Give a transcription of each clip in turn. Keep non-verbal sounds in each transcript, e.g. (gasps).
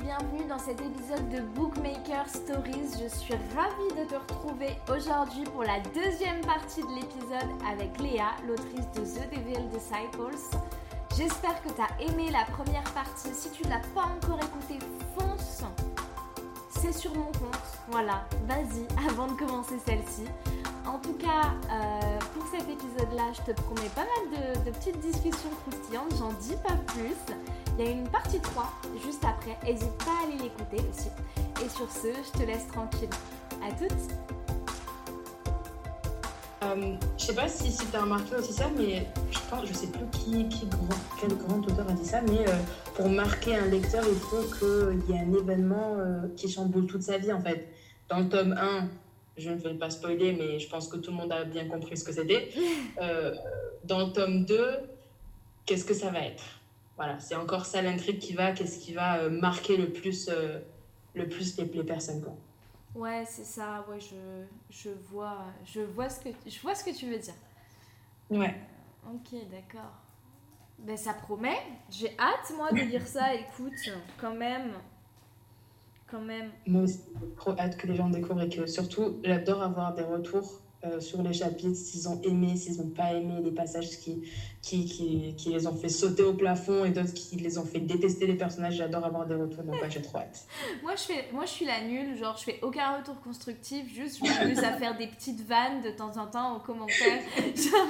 bienvenue dans cet épisode de Bookmaker Stories. Je suis ravie de te retrouver aujourd'hui pour la deuxième partie de l'épisode avec Léa, l'autrice de The Devil Disciples. J'espère que tu as aimé la première partie. Si tu ne l'as pas encore écoutée, fonce C'est sur mon compte. Voilà, vas-y (laughs) avant de commencer celle-ci. En tout cas, euh, pour cet épisode-là, je te promets pas mal de, de petites discussions croustillantes, j'en dis pas plus. Il y a une partie 3 juste après, n'hésite pas à aller l'écouter aussi. Et sur ce, je te laisse tranquille. À toutes euh, je sais pas si, si tu as remarqué aussi ça, mais je pense, je sais plus qui, qui grand, quel grand auteur a dit ça, mais euh, pour marquer un lecteur, il faut qu'il y ait un événement euh, qui chamboule toute sa vie en fait. Dans le tome 1, je ne vais pas spoiler, mais je pense que tout le monde a bien compris ce que c'était. (laughs) Euh, dans le tome 2, qu'est-ce que ça va être? Voilà, c'est encore ça l'intrigue qui va, qu'est-ce qui va euh, marquer le plus, euh, le plus les, les personnes. Quoi. Ouais, c'est ça, ouais, je, je, vois, je, vois ce que, je vois ce que tu veux dire. Ouais. Ok, d'accord. Ben ça promet. J'ai hâte, moi, de lire ça. (laughs) Écoute, quand même. Quand même. Moi aussi, j'ai trop hâte que les gens découvrent et que surtout, j'adore avoir des retours euh, sur les chapitres, s'ils ont aimé, s'ils n'ont pas aimé, les passages qui, qui, qui, qui les ont fait sauter au plafond et d'autres qui les ont fait détester les personnages. J'adore avoir des retours, donc ouais, j'ai trop hâte. (laughs) Moi je, fais, moi, je suis la nulle, genre je fais aucun retour constructif, juste je m'amuse à faire des petites vannes de temps en temps aux commentaires. (laughs) Genre...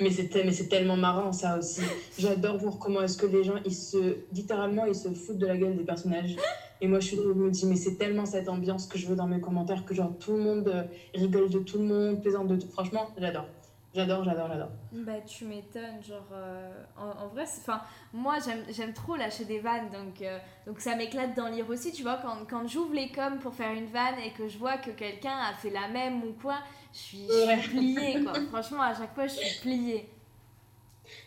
Mais c'est mais c'est tellement marrant ça aussi. J'adore voir comment est-ce que les gens ils se littéralement ils se foutent de la gueule des personnages. Et moi je me dis mais c'est tellement cette ambiance que je veux dans mes commentaires que genre tout le monde euh, rigole de tout le monde, plaisante de tout. Franchement, j'adore. J'adore, j'adore, j'adore. Bah tu m'étonnes, genre euh, en, en, vrai, enfin moi j'aime trop lâcher des vannes donc euh, donc ça m'éclate d'en lire aussi, tu vois quand, quand j'ouvre les coms pour faire une vanne et que je vois que quelqu'un a fait la même ou quoi, je suis, je suis pliée quoi. Franchement à chaque fois je suis pliée.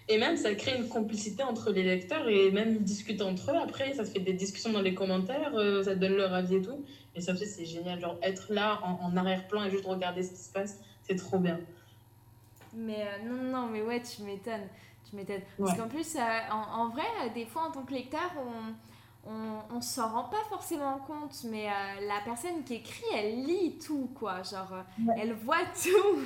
Et même, ça crée une complicité entre les lecteurs et même ils discutent entre eux. Après, ça se fait des discussions dans les commentaires, euh, ça donne leur avis et tout. Et ça aussi, c'est génial. Genre, être là en, en arrière-plan et juste regarder ce qui se passe, c'est trop bien. Mais euh, non, non, mais ouais, tu m'étonnes. Tu m'étonnes. Parce qu'en plus, euh, en, en vrai, des fois, en tant que lecteur, on, on, on s'en rend pas forcément compte, mais euh, la personne qui écrit, elle lit tout, quoi. Genre, Ouais. elle voit (laughs) tout.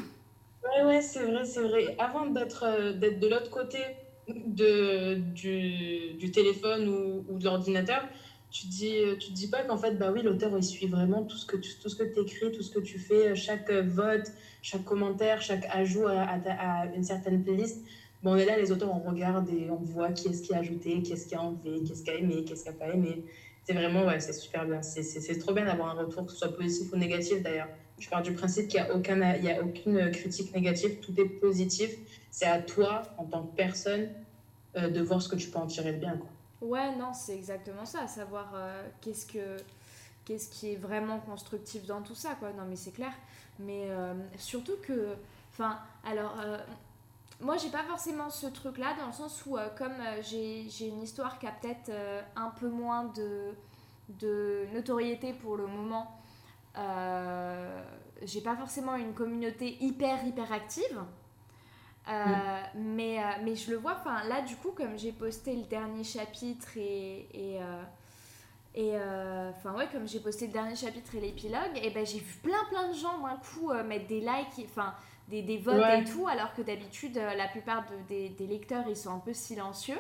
Ouais, ouais, c'est vrai, c'est vrai. Avant d'être euh, d'être de l'autre côté de, du, du téléphone ou, ou de l'ordinateur, tu dis, euh, tu te dis pas qu'en fait, bah oui, l'auteur, il suit vraiment tout ce que tu tout ce que écris, tout ce que tu fais, chaque euh, vote, chaque commentaire, chaque ajout à, une certaine playlist. Bon, on est là, les auteurs, on regarde et on voit qui est-ce qui a ajouté, qui est-ce qui a enlevé, qui est-ce qui a aimé, qui est-ce qui a pas aimé. C'est vraiment, ouais, c'est super bien. C'est trop bien d'avoir un retour, que ce soit positif ou négatif d'ailleurs. Je pars du principe qu'il n'y a, a aucune critique négative, tout est positif. C'est à toi, en tant que personne, euh, de voir ce que tu peux en tirer de bien. Quoi. Ouais, non, c'est exactement ça. Savoir euh, qu'est-ce que qu'est-ce qui est vraiment constructif dans tout ça, quoi. Non, mais c'est clair. Mais euh, surtout que, enfin, alors, moi, j'ai pas forcément ce truc-là, dans le sens où, comme j'ai une histoire qui a peut-être un peu moins de notoriété pour le moment, euh, j'ai pas forcément une communauté hyper, hyper active. Euh, mais, euh, mais je le vois, enfin là du coup comme j'ai posté le dernier chapitre et, et, et enfin ouais comme j'ai posté le dernier chapitre et l'épilogue, et ben j'ai vu plein plein de gens d'un coup mettre des likes, enfin des, des votes Ouais. et tout, alors que d'habitude euh, la plupart de- des, des lecteurs ils sont un peu silencieux.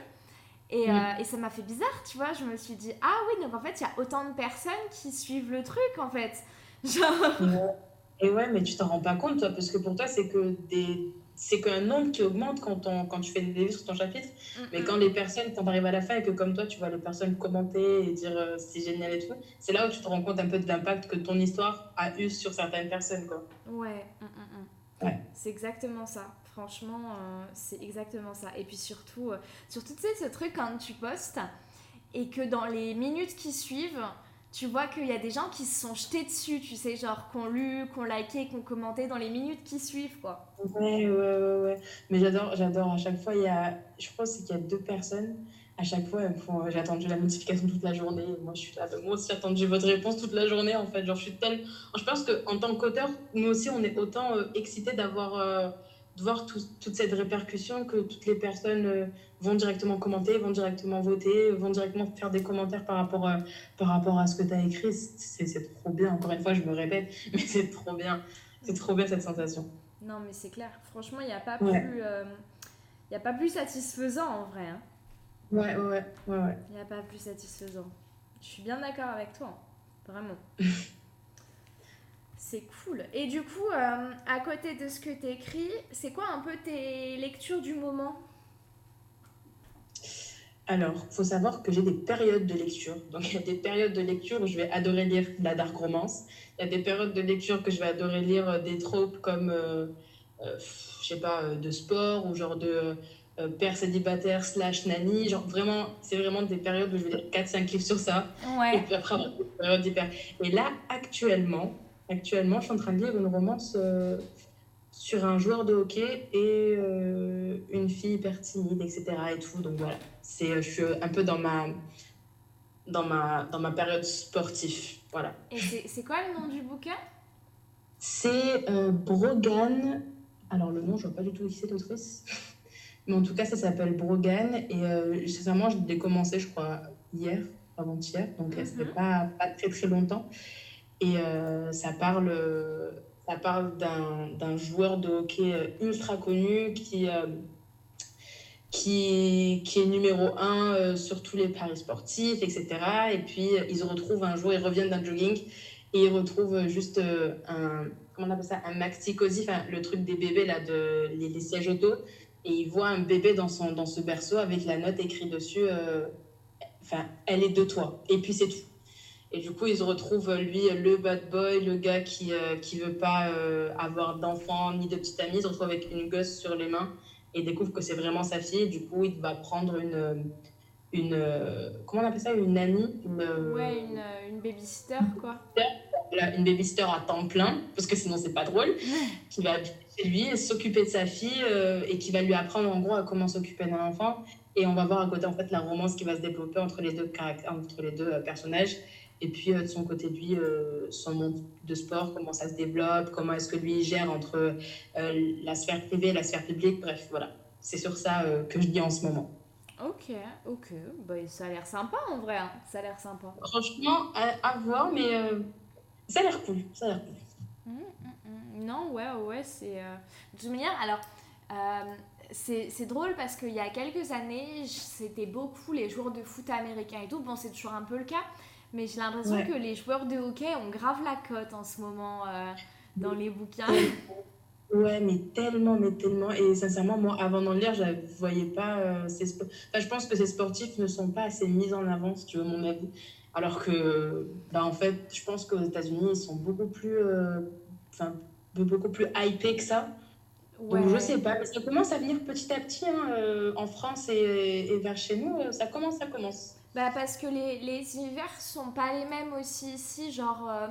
Et, Mm. euh, et ça m'a fait bizarre, tu vois, je me suis dit, ah oui, donc en fait il y a autant de personnes qui suivent le truc en fait. Genre... Et ouais, mais tu t'en rends pas compte, toi, parce que pour toi, c'est que des... c'est qu'un nombre qui augmente quand, on... quand tu fais des vues sur ton chapitre. Mais quand les personnes, quand t'arrives à la fin et que comme toi, tu vois les personnes commenter et dire euh, c'est génial et tout, c'est là où tu te rends compte un peu de l'impact que ton histoire a eu sur certaines personnes, quoi. Ouais. Ouais. c'est exactement ça. Franchement, euh, c'est exactement ça. Et puis surtout, euh, surtout tu sais, ce truc quand tu postes et que dans les minutes qui suivent, tu vois qu'il y a des gens qui se sont jetés dessus, tu sais, genre qu'on lu, qu'on liké, qu'on commenté dans les minutes qui suivent, quoi. Ouais, ouais, ouais, ouais. Mais j'adore, j'adore. À chaque fois, il y a, je pense qu'il y a deux personnes. À chaque fois, font, j'ai attendu la notification toute la journée. Moi, je suis là, moi aussi, j'ai attendu votre réponse toute la journée, en fait. Genre, je suis telle. Je pense qu'en tant qu'auteur, nous aussi, on est autant euh, excités d'avoir, euh, de voir toute cette répercussion que toutes les personnes euh, vont directement commenter, vont directement voter, vont directement faire des commentaires par rapport à, par rapport à ce que tu as écrit. C'est trop bien. Encore une fois, je me répète, (laughs) mais c'est trop bien. C'est trop bien cette sensation. Non, mais c'est clair. Franchement, il n'y a, pas plus, euh, y a pas plus satisfaisant en vrai. Hein. Ouais, ouais, ouais. ouais. Il n'y a pas plus satisfaisant. Je suis bien d'accord avec toi. Vraiment. (laughs) C'est cool. Et du coup, euh, à côté de ce que tu écris, c'est quoi un peu tes lectures du moment? Alors, faut savoir que j'ai des périodes de lecture. Donc, il y a des périodes de lecture où je vais adorer lire de la dark romance. Il y a des périodes de lecture que je vais adorer lire euh, des tropes comme, euh, je sais pas, de sport ou genre de père célibataire slash nanny. Genre, vraiment, c'est vraiment des périodes où je vais lire 4-5 livres sur ça. Ouais. Et puis après, des périodes hyper. Et là, actuellement, Actuellement, je suis en train de lire une romance euh, sur un joueur de hockey et euh, une fille hyper timide, etc. Et tout. Donc voilà, c'est, euh, je suis un peu dans ma, dans ma, dans ma période sportive. Voilà. Et c'est quoi le nom du bouquin? C'est Brogan. Alors le nom, je ne vois pas du tout qui c'est l'autrice. (laughs) Mais en tout cas, ça s'appelle Brogan. Et sincèrement, je l'ai commencé, je crois, hier, avant-hier. Donc, ça fait mhm. pas, pas très très longtemps. Et euh, ça parle, ça parle d'un joueur de hockey euh, ultra connu qui, euh, qui, qui, est numéro un sur tous les paris sportifs, etc. Et puis, ils se retrouvent un jour, ils reviennent d'un jogging et ils retrouvent juste un, comment on appelle ça, un maxi cosy, le truc des bébés, là, de, les, sièges auto. Et ils voient un bébé dans, son, dans ce berceau avec la note écrite dessus, enfin, elle est de toi. Et puis, c'est tout. Et du coup, ils se retrouvent, lui, le bad boy, le gars qui ne euh, veut pas euh, avoir d'enfant ni de petite amie, il se retrouve avec une gosse sur les mains et découvre que c'est vraiment sa fille. du coup, il va prendre une. une comment on appelle ça? Une amie une, Ouais, une, une babysitter, quoi. Une babysitter à temps plein, parce que sinon, c'est pas drôle. (laughs) qui va chez lui, s'occuper de sa fille euh, et qui va lui apprendre, en gros, à comment s'occuper d'un enfant. Et on va voir à côté, en fait, la romance qui va se développer entre les deux, entre les deux personnages. Et puis, euh, de son côté de lui, euh, son monde de sport, comment ça se développe, comment est-ce que lui gère entre euh, la sphère privée et la sphère publique. Bref, voilà. C'est sur ça que je dis en ce moment. Ok, ok. Bah, ça a l'air sympa en vrai. Hein. Ça a l'air sympa. Franchement, à, voir, mais ça a l'air cool. Ça a l'air cool. Hum, hum, hum. Non, ouais, ouais, c'est. De toute manière, alors. c'est drôle parce qu'il y a quelques années, c'était beaucoup les joueurs de foot américains et tout. Bon, c'est toujours un peu le cas. Mais j'ai l'impression que les joueurs de hockey ont grave la cote en ce moment euh, dans les bouquins. Ouais, mais tellement, mais tellement. Et sincèrement, moi, avant d'en lire, je ne voyais pas. Euh, ces enfin, je pense que ces sportifs ne sont pas assez mis en avant, si tu veux mon avis. Alors que, bah, en fait, je pense qu'aux États-Unis, ils sont beaucoup plus, euh, enfin, beaucoup plus hypés que ça. Ouais. Donc, je sais pas, mais ça commence à venir petit à petit hein, en France et, et, vers chez nous. Ça commence, ça commence. Bah parce que les, les hivers sont pas les mêmes aussi ici, genre euh,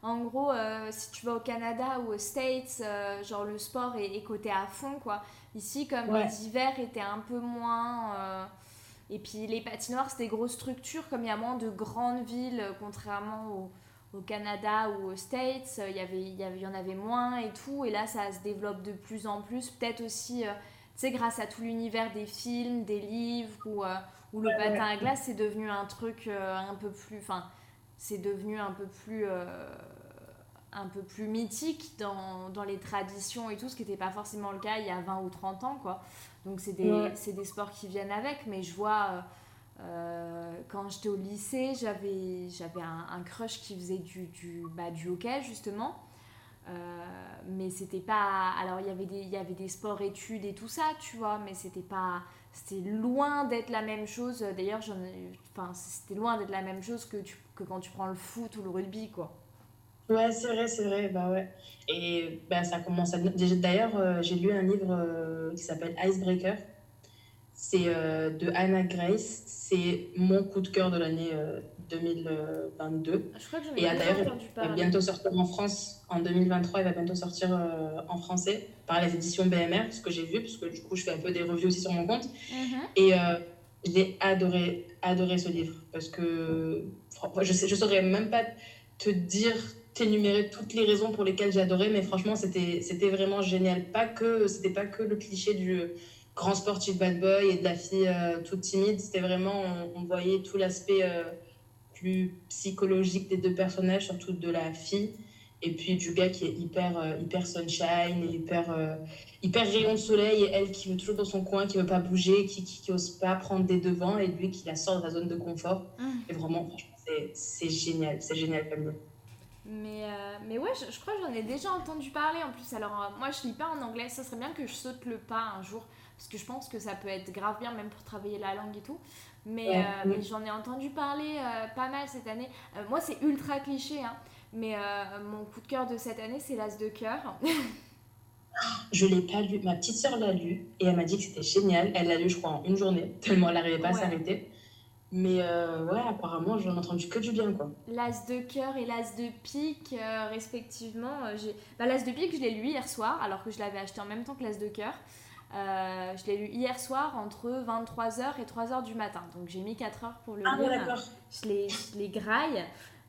en gros euh, si tu vas au Canada ou aux States, euh, genre le sport est, est, coté à fond quoi. Ici comme les hivers étaient un peu moins et puis les patinoires c'est des grosses structures comme il y a moins de grandes villes contrairement au, au Canada ou aux States, il y avait il y avait il y en avait moins et tout. Et là ça se développe de plus en plus, peut-être aussi tu sais grâce à tout l'univers des films, des livres ou où le patin à glace c'est devenu un truc euh, un peu plus enfin c'est devenu un peu plus euh, un peu plus mythique dans, dans, les traditions et tout ce qui n'était pas forcément le cas il y a 20 ou 30 ans quoi. Donc c'est des, des, sports qui viennent avec. Mais je vois euh, quand j'étais au lycée j'avais j'avais un, crush qui faisait du, du, bah, du hockey justement mais c'était pas alors il y avait des sports études et tout ça tu vois mais c'était pas c'était loin d'être la même chose. D'ailleurs, enfin, c'était loin d'être la même chose que, que quand tu prends le foot ou le rugby, quoi. Ouais, c'est vrai, c'est vrai, bah ouais. Et bah, ça commence à... D'ailleurs, euh, j'ai lu un livre euh, qui s'appelle Icebreaker. C'est euh, de Anna Grace. C'est mon coup de cœur de l'année 2022. Je crois que Et d'ailleurs, il va bientôt sortir en France. En 2023, il va bientôt sortir en français par les éditions BMR, ce que j'ai vu, parce que du coup, je fais un peu des reviews aussi sur mon compte. Mhm. Et j'ai adoré, adoré ce livre. Parce que je ne je saurais même pas te dire t'énumérer toutes les raisons pour lesquelles j'adorais, mais franchement, c'était c'était vraiment génial. Pas que c'était pas que le cliché du grand sportif bad boy et de la fille euh, toute timide. C'était vraiment, on, voyait tout l'aspect euh, plus psychologique des deux personnages, surtout de la fille. Et puis du gars qui est hyper, euh, hyper sunshine, et hyper, hyper rayon de soleil, et elle qui veut toujours dans son coin, qui veut pas bouger, qui, qui, ose pas prendre des devants, et lui qui la sort de la zone de confort. Mm. Et vraiment, franchement, c'est génial, c'est génial comme mais, mais ouais, je, je crois que j'en ai déjà entendu parler en plus. Alors, moi, je lis pas en anglais. Ça serait bien que je saute le pas un jour parce que je pense que ça peut être grave bien même pour travailler la langue et tout. Mais, euh, mais j'en ai entendu parler euh, pas mal cette année. Euh, moi, c'est ultra cliché, hein, mais mon coup de cœur de cette année, c'est L'As de cœur. (gasps) je l'ai pas lu. Ma petite sœur l'a lu et elle m'a dit que c'était génial. Elle l'a lu, je crois, en une journée, (laughs) tellement elle n'arrivait pas à s'arrêter. Mais ouais, apparemment, j'en ai entendu que du bien, quoi. L'As de cœur et l'As de pique, respectivement. Bah, L'As de pique, je l'ai lu hier soir, alors que je l'avais acheté en même temps que l'As de cœur. Euh, je l'ai lu hier soir entre 23h et 3h du matin. Donc j'ai mis 4 heures pour le ah, lire. je, les, je les graille.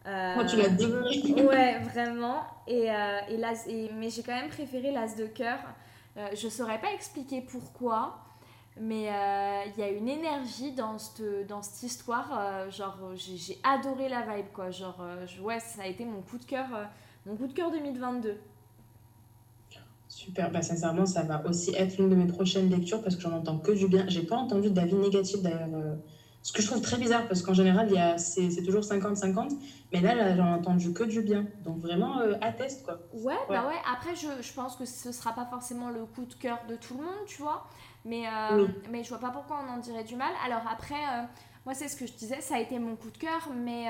Euh, Moi, tu l'as (laughs) ouais, vraiment. Et, euh, et, mais j'ai quand même préféré l'As de cœur. Euh, je ne saurais pas expliquer pourquoi, mais il y a une énergie dans cette, dans cette histoire. genre, j'ai adoré la vibe, quoi. Genre, ouais, ça a été mon coup de cœur, mon coup de cœur 2022. Super, bah, sincèrement, ça va aussi être l'une de mes prochaines lectures parce que j'en entends que du bien. J'ai pas entendu d'avis négatifs d'ailleurs, euh, ce que je trouve très bizarre parce qu'en général, il y a, c'est, toujours 50-50, mais là, là j'en ai entendu que du bien. Donc vraiment, euh, atteste quoi. Ouais, bah ouais, après, je, je, pense que ce sera pas forcément le coup de cœur de tout le monde, tu vois, mais, euh, mais je vois pas pourquoi on en dirait du mal. Alors après, moi, c'est ce que je disais, ça a été mon coup de cœur, mais.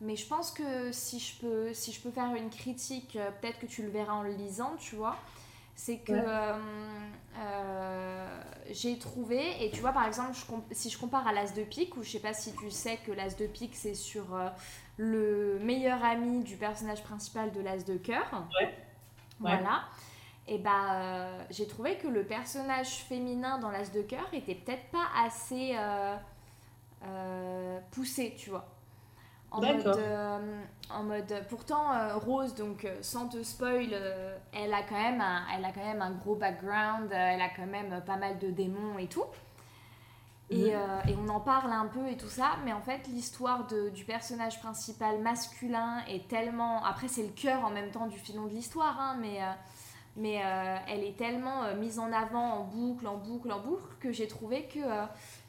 mais je pense que si je, peux, si je peux faire une critique, peut-être que tu le verras en le lisant, tu vois c'est que euh, euh, j'ai trouvé, et tu vois par exemple, si je compare à l'As de pique, ou je sais pas si tu sais que l'As de pique c'est sur euh, le meilleur ami du personnage principal de l'As de cœur. Voilà. Et bah j'ai trouvé que le personnage féminin dans l'As de cœur était peut-être pas assez poussé, tu vois. En mode, euh, en mode, pourtant euh, Rose, donc euh, sans te spoil, elle a quand même un, elle a quand même un gros background, elle a quand même pas mal de démons et tout. Et, mhm. et, on en parle un peu et tout ça, mais en fait l'histoire du personnage principal masculin est tellement, après c'est le cœur en même temps du filon de l'histoire, hein, mais mais elle est tellement mise en avant en boucle, en boucle, en boucle que j'ai trouvé que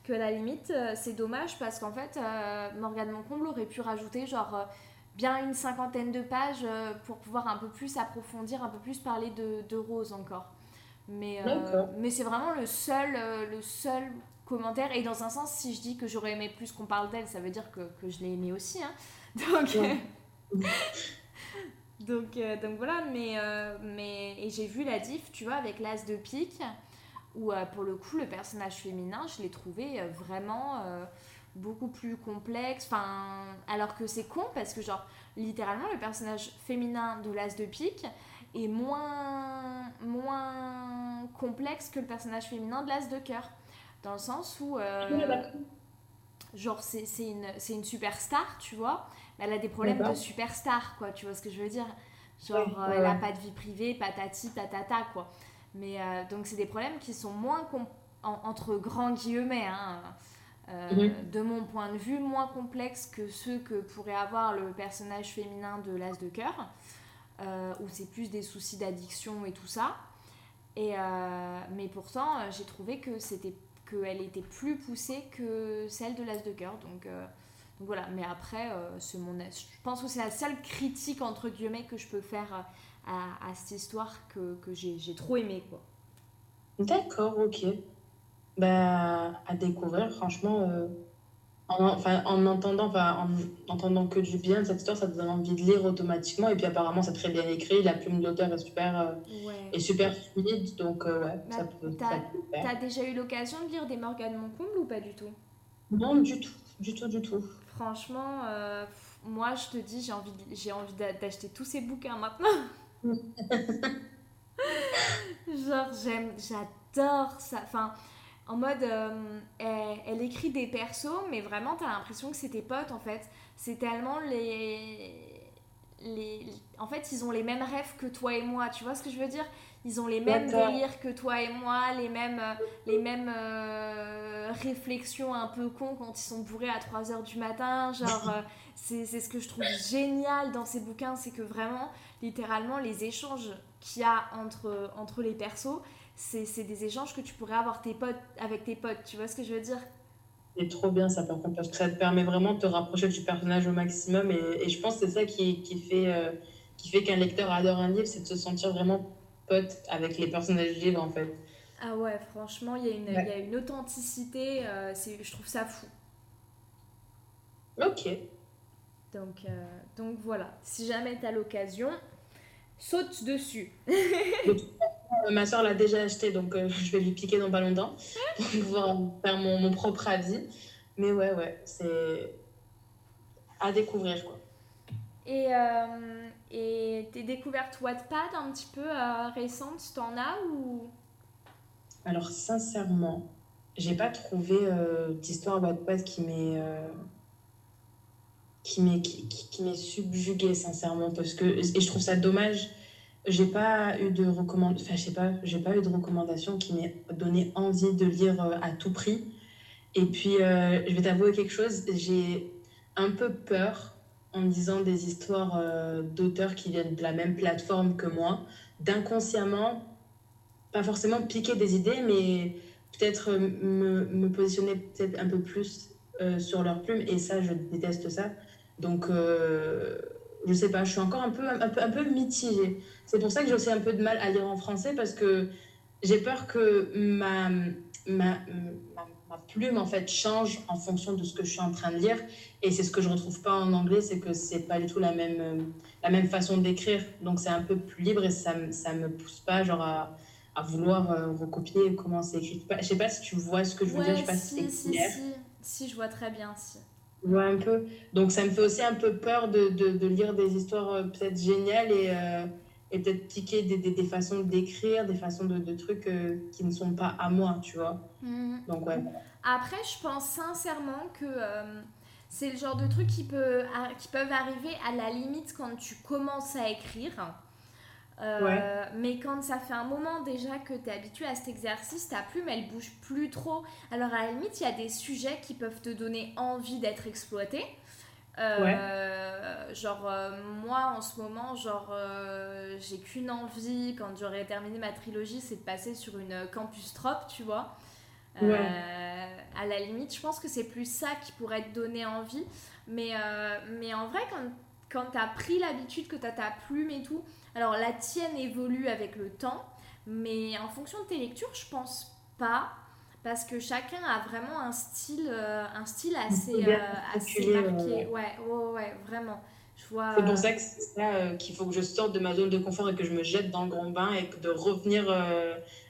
que à la limite, euh, c'est dommage parce qu'en fait, euh, Morgane Moncomble aurait pu rajouter genre euh, bien une cinquantaine de pages pour pouvoir un peu plus approfondir, un peu plus parler de, de Rose encore. Mais, mais c'est vraiment le seul, le seul commentaire. Et dans un sens, si je dis que j'aurais aimé plus qu'on parle d'elle, ça veut dire que, que je l'ai aimé aussi. Hein. (laughs) Donc, (laughs) donc, donc voilà, mais, mais et j'ai vu la diff, tu vois, avec l'as de pique où euh, pour le coup le personnage féminin je l'ai trouvé euh, vraiment euh, beaucoup plus complexe enfin alors que c'est con parce que genre littéralement le personnage féminin de l'as de pique est moins moins complexe que le personnage féminin de l'as de cœur. Dans le sens où genre c'est une, une superstar tu vois mais elle a des problèmes de superstar quoi tu vois ce que je veux dire? Genre elle a pas de vie privée patati patata quoi mais euh, donc, c'est des problèmes qui sont moins, entre grands guillemets, hein, euh, mhm. de mon point de vue, moins complexes que ceux que pourrait avoir le personnage féminin de l'As de cœur, euh, où c'est plus des soucis d'addiction et tout ça. Et, mais pourtant, j'ai trouvé que c'était qu'elle était plus poussée que celle de l'As de cœur. Donc, donc voilà, mais après, c'est mon, je pense que c'est la seule critique entre guillemets que je peux faire à, cette histoire que, que j'ai trop aimé quoi. D'accord, ok. Bah, à découvrir, franchement, euh, en, enfin, en entendant, enfin, en entendant que du bien de cette histoire, ça te donne envie de lire automatiquement. Et puis apparemment, c'est très bien écrit, la plume de l'auteur est super, euh, est super fluide, donc euh, ouais, ça, bah, peut, ça T'as déjà eu l'occasion de lire des Morgane Moncomble ou pas du tout? Non, du tout, du tout, du tout. Franchement, moi je te dis, j'ai envie, j'ai envie d'acheter tous ces bouquins maintenant. (laughs) Genre, j'aime, j'adore ça. Enfin, en mode, euh, elle, écrit des persos, mais vraiment, t'as l'impression que c'est tes potes en fait. C'est tellement les. les, en fait, ils ont les mêmes rêves que toi et moi. Tu vois ce que je veux dire? Ils ont les mêmes délires que toi et moi, les mêmes, euh, les mêmes euh, réflexions un peu cons quand ils sont bourrés à 3h du matin. Genre, (laughs) c'est ce que je trouve génial dans ces bouquins, c'est que vraiment, littéralement, les échanges qu'il y a entre, entre les persos, c'est des échanges que tu pourrais avoir tes potes, avec tes potes. Tu vois ce que je veux dire? C'est trop bien ça par contre parce que ça te permet vraiment de te rapprocher du personnage au maximum et, je pense que c'est ça qui, qui fait, euh, qui fait qu'un lecteur adore un livre, c'est de se sentir vraiment pote avec les personnages du livre en fait. Ah ouais, franchement, il y, a une, y a une authenticité, euh, je trouve ça fou. Ok. Donc, euh, donc voilà, si jamais tu as l'occasion, saute dessus. (laughs) ma soeur l'a déjà acheté, donc euh, je vais lui piquer dans pas longtemps (laughs) pour pouvoir faire mon, mon, propre avis. Mais ouais, ouais, c'est à découvrir quoi. Et, euh, et tes découvertes Wattpad un petit peu euh, récentes, t'en as ou? Alors sincèrement, j'ai pas trouvé d'histoire Wattpad qui m'est qui m'est qui, qui m'est subjuguée sincèrement parce que et je trouve ça dommage j'ai pas eu de recommandation, enfin, je sais pas, j'ai pas eu de recommandation qui m'ait donné envie de lire euh, à tout prix. Et puis, euh, je vais t'avouer quelque chose, j'ai un peu peur en lisant des histoires euh, d'auteurs qui viennent de la même plateforme que moi, d'inconsciemment, pas forcément piquer des idées, mais peut-être me, me, positionner peut-être un peu plus sur leur plume. Et ça, je déteste ça. Donc, je sais pas, je suis encore un peu, un peu, un peu mitigée. C'est pour ça que j'ai aussi un peu de mal à lire en français parce que j'ai peur que ma, ma, ma, plume en fait change en fonction de ce que je suis en train de lire. Et c'est ce que je retrouve pas en anglais, c'est que c'est pas du tout la même, la même façon d'écrire. Donc c'est un peu plus libre et ça, ça me pousse pas genre à, à vouloir euh, recopier comment c'est écrit. Je sais pas si tu vois ce que je veux dire, je sais pas si, si, si, si, je vois très bien. Si un peu. Donc ça me fait aussi un peu peur de, de, lire des histoires euh, peut-être géniales et, euh, et peut-être piquer des, des, des façons d'écrire, des façons de, de trucs euh, qui ne sont pas à moi, tu vois. Mhm. Donc ouais. Après, je pense sincèrement que c'est le genre de trucs qui, peut, qui peuvent arriver à la limite quand tu commences à écrire. Euh, mais quand ça fait un moment déjà que tu es habitué à cet exercice, ta plume elle bouge plus trop. Alors à la limite, il y a des sujets qui peuvent te donner envie d'être exploité. Euh, genre euh, moi en ce moment, genre j'ai qu'une envie quand j'aurai terminé ma trilogie, c'est de passer sur une campus trop, tu vois. à la limite, je pense que c'est plus ça qui pourrait te donner envie. Mais, mais en vrai, quand, quand tu as pris l'habitude, que tu as ta plume et tout, alors la tienne évolue avec le temps, mais en fonction de tes lectures, je pense pas. Parce que chacun a vraiment un style, euh, un style assez, euh, assez marqué. Ouais, ouais, ouais, vraiment. C'est pour euh, ça que c'est ça qu'il faut que je sorte de ma zone de confort et que je me jette dans le grand bain et que de revenir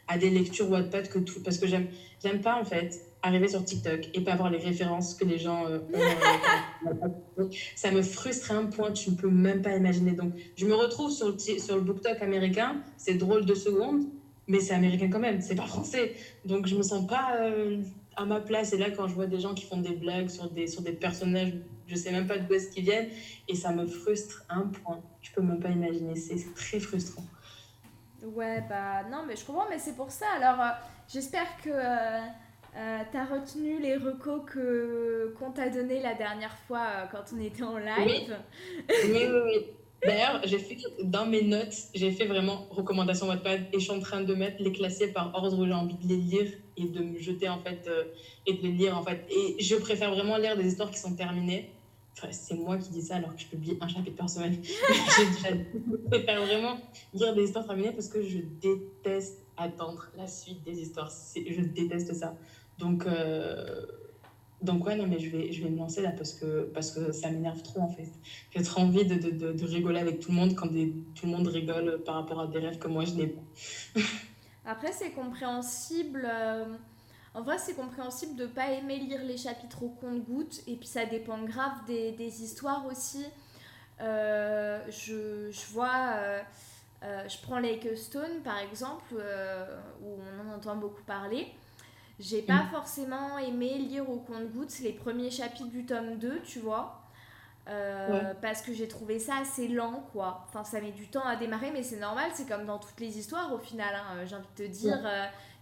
à des lectures Wattpad que tout. Parce que j'aime, j'aime pas en fait arriver sur TikTok et pas avoir les références que les gens euh, (laughs) ont. Euh, ça me frustre à un point, tu ne peux même pas imaginer. Donc, je me retrouve sur le, sur le BookTok américain, c'est drôle de secondes, mais c'est américain quand même, c'est pas français. Donc, je me sens pas euh, à ma place. Et là, quand je vois des gens qui font des blagues sur des, sur des personnages, je sais même pas d'où est-ce qu'ils viennent, et ça me frustre à un point. Tu peux même pas imaginer, c'est très frustrant. Ouais, bah non, mais je comprends, mais c'est pour ça. Alors, j'espère que euh, t'as retenu les recos que, qu'on t'a donné la dernière fois euh, quand on était en live Oui, oui, oui. D'ailleurs, j'ai fait dans mes notes, j'ai fait vraiment recommandations Wattpad et je suis en train de mettre les classer par ordre où j'ai envie de les lire et de me jeter en fait euh, et de les lire en fait. Et je préfère vraiment lire des histoires qui sont terminées. Enfin, c'est moi qui dis ça alors que je publie un chapitre par semaine. (laughs) je préfère vraiment lire des histoires terminées parce que je déteste attendre la suite des histoires. Je déteste ça. Donc, euh, donc ouais, non, mais je vais, je vais me lancer là parce que, parce que ça m'énerve trop en fait. J'ai trop envie de, de, de, rigoler avec tout le monde quand tout le monde rigole par rapport à des rêves que moi je n'ai pas. (laughs) Après, c'est compréhensible. Euh, en vrai, c'est compréhensible de pas aimer lire les chapitres au compte-gouttes. Et puis, ça dépend grave des, des histoires aussi. Euh, je, je, vois. je prends Lake Stone par exemple, où on en entend beaucoup parler. J'ai pas mm. forcément aimé lire au compte-gouttes les premiers chapitres du tome 2, tu vois. parce que j'ai trouvé ça assez lent, quoi. Enfin, ça met du temps à démarrer, mais c'est normal, c'est comme dans toutes les histoires au final. Hein. J'ai envie de te dire,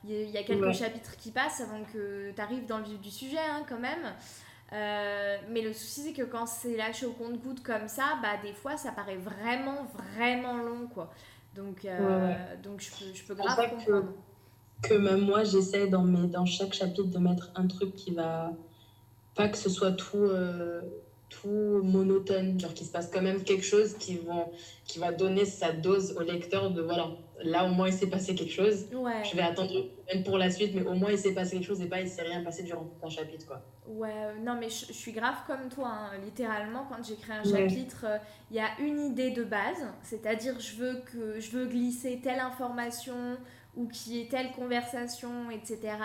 il y, a quelques chapitres qui passent avant que tu arrives dans le vif du sujet, hein, quand même. Euh, mais le souci, c'est que quand c'est lâché au compte-goutte comme ça, bah, des fois, ça paraît vraiment, vraiment long, quoi. Donc, euh, donc je, peux, je peux grave comprendre. Que, que, même moi, j'essaie dans, mes, dans chaque chapitre de mettre un truc qui va... Pas que ce soit tout... Euh, tout monotone, genre qu'il se passe quand même quelque chose qui, vont, qui va donner sa dose au lecteur de voilà, là au moins il s'est passé quelque chose. Je vais attendre même pour la suite, mais au moins il s'est passé quelque chose et pas il s'est rien passé durant un chapitre. Quoi. Ouais, euh, non mais je, suis grave comme toi, hein. littéralement quand j'écris un chapitre, euh, il y a une idée de base, c'est-à-dire je veux que je veux glisser telle information ou qu'il y ait telle conversation, etc.